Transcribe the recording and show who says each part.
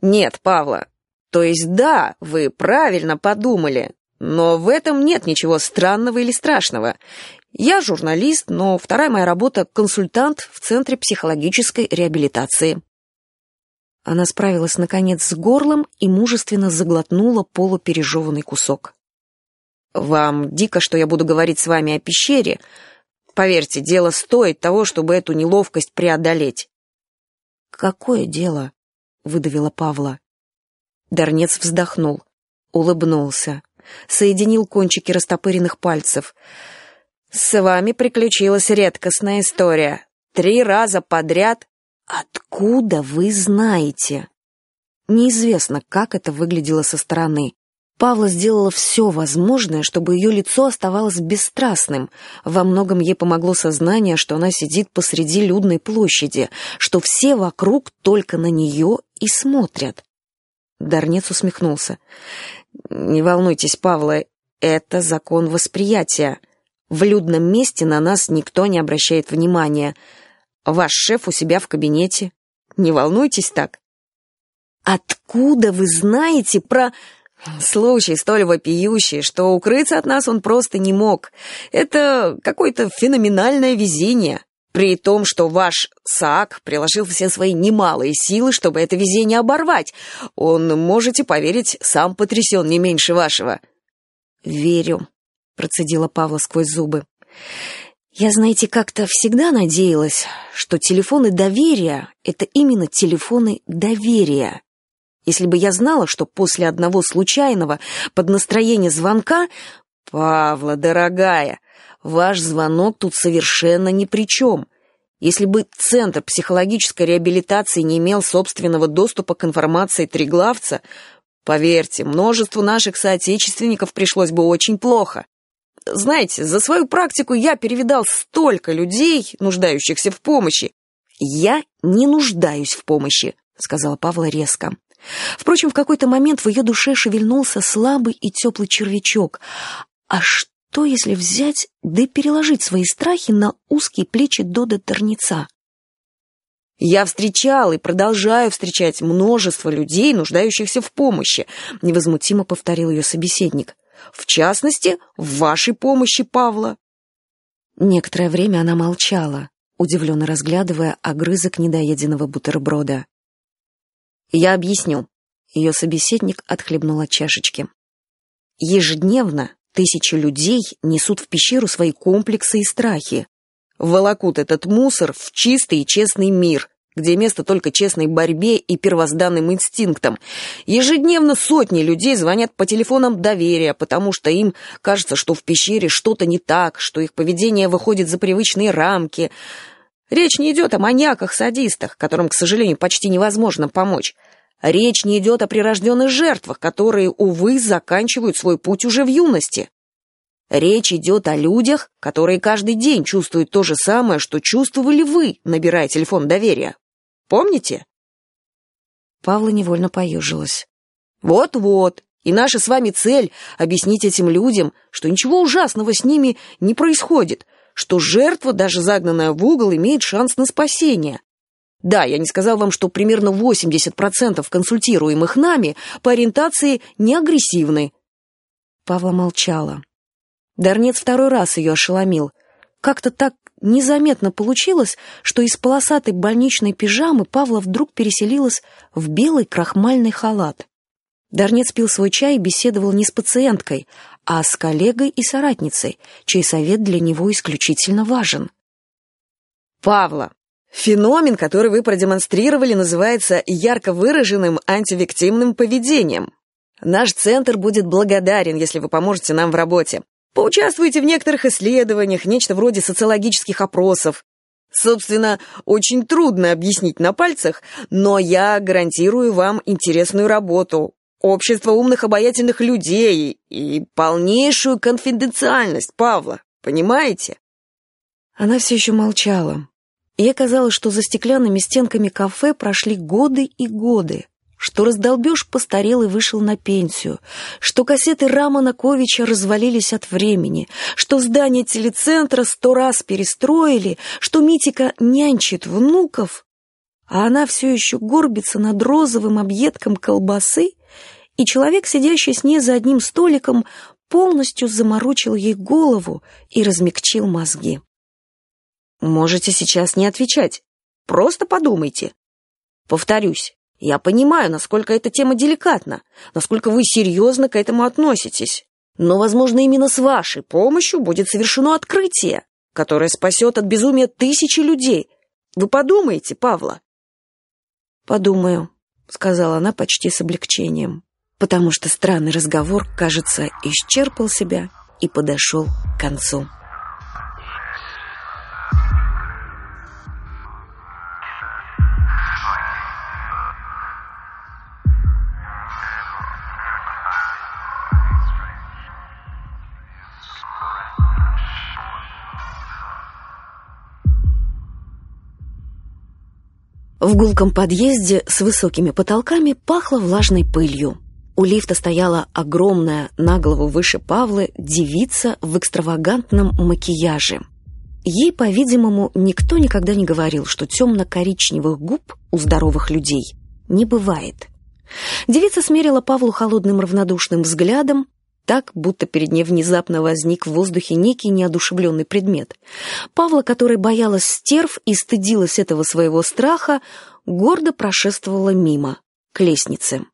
Speaker 1: Нет, Павла. То есть да, вы правильно подумали, но в этом нет ничего странного или страшного. Я журналист, но вторая моя работа — консультант в Центре психологической реабилитации. Она справилась, наконец, с горлом и мужественно заглотнула полупережеванный кусок. «Вам дико, что я буду говорить с вами о пещере. Поверьте, дело стоит того, чтобы эту неловкость преодолеть». «Какое дело?» — выдавила Павла. Дарнец вздохнул, улыбнулся, соединил кончики растопыренных пальцев. «С вами приключилась редкостная история. Три раза подряд «Откуда вы знаете?» Неизвестно, как это выглядело со стороны. Павла сделала все возможное, чтобы ее лицо оставалось бесстрастным. Во многом ей помогло сознание, что она сидит посреди людной площади, что все вокруг только на нее и смотрят. Дарнец усмехнулся. «Не волнуйтесь, Павла, это закон восприятия. В людном месте на нас никто не обращает внимания. Ваш шеф у себя в кабинете. Не волнуйтесь так. Откуда вы знаете про... Случай столь вопиющий, что укрыться от нас он просто не мог. Это какое-то феноменальное везение. При том, что ваш САК приложил все свои немалые силы, чтобы это везение оборвать. Он, можете поверить, сам потрясен не меньше вашего. «Верю», — процедила Павла сквозь зубы. Я, знаете, как-то всегда надеялась, что телефоны доверия — это именно телефоны доверия. Если бы я знала, что после одного случайного под настроение звонка «Павла, дорогая, ваш звонок тут совершенно ни при чем», если бы Центр психологической реабилитации не имел собственного доступа к информации триглавца, поверьте, множеству наших соотечественников пришлось бы очень плохо. Знаете, за свою практику я перевидал столько людей, нуждающихся в помощи. Я не нуждаюсь в помощи, сказала Павла резко. Впрочем, в какой-то момент в ее душе шевельнулся слабый и теплый червячок. А что, если взять, да переложить свои страхи на узкие плечи Дода Торница? Я встречал и продолжаю встречать множество людей, нуждающихся в помощи, невозмутимо повторил ее собеседник в частности, в вашей помощи, Павла». Некоторое время она молчала, удивленно разглядывая огрызок недоеденного бутерброда. «Я объясню». Ее собеседник отхлебнул от чашечки. «Ежедневно тысячи людей несут в пещеру свои комплексы и страхи. Волокут этот мусор в чистый и честный мир, где место только честной борьбе и первозданным инстинктам. Ежедневно сотни людей звонят по телефонам доверия, потому что им кажется, что в пещере что-то не так, что их поведение выходит за привычные рамки. Речь не идет о маньяках-садистах, которым, к сожалению, почти невозможно помочь. Речь не идет о прирожденных жертвах, которые, увы, заканчивают свой путь уже в юности. Речь идет о людях, которые каждый день чувствуют то же самое, что чувствовали вы, набирая телефон доверия. Помните?» Павла невольно поежилась. «Вот-вот, и наша с вами цель — объяснить этим людям, что ничего ужасного с ними не происходит, что жертва, даже загнанная в угол, имеет шанс на спасение. Да, я не сказал вам, что примерно 80% консультируемых нами по ориентации не агрессивны». Павла молчала. Дарнец второй раз ее ошеломил. Как-то так незаметно получилось, что из полосатой больничной пижамы Павла вдруг переселилась в белый крахмальный халат. Дарнец пил свой чай и беседовал не с пациенткой, а с коллегой и соратницей, чей совет для него исключительно важен. «Павла, феномен, который вы продемонстрировали, называется ярко выраженным антивиктимным поведением. Наш центр будет благодарен, если вы поможете нам в работе. Поучаствуйте в некоторых исследованиях, нечто вроде социологических опросов. Собственно, очень трудно объяснить на пальцах, но я гарантирую вам интересную работу, общество умных обаятельных людей и полнейшую конфиденциальность Павла. Понимаете? Она все еще молчала. Ей казалось, что за стеклянными стенками кафе прошли годы и годы что раздолбеж постарел и вышел на пенсию, что кассеты Рамана Ковича развалились от времени, что здание телецентра сто раз перестроили, что Митика нянчит внуков. а она все еще горбится над розовым объедком колбасы, и человек, сидящий с ней за одним столиком, полностью заморочил ей голову и размягчил мозги. Можете сейчас не отвечать. Просто подумайте. Повторюсь, я понимаю, насколько эта тема деликатна, насколько вы серьезно к этому относитесь. Но, возможно, именно с вашей помощью будет совершено открытие, которое спасет от безумия тысячи людей. Вы подумаете, Павла? «Подумаю», — сказала она почти с облегчением, потому что странный разговор, кажется, исчерпал себя и подошел к концу. В гулком подъезде с высокими потолками пахло влажной пылью. У лифта стояла огромная, на голову выше Павлы, девица в экстравагантном макияже. Ей, по-видимому, никто никогда не говорил, что темно-коричневых губ у здоровых людей не бывает. Девица смерила Павлу холодным равнодушным взглядом, так, будто перед ней внезапно возник в воздухе некий неодушевленный предмет. Павла, которая боялась стерв и стыдилась этого своего страха, гордо прошествовала мимо, к лестнице.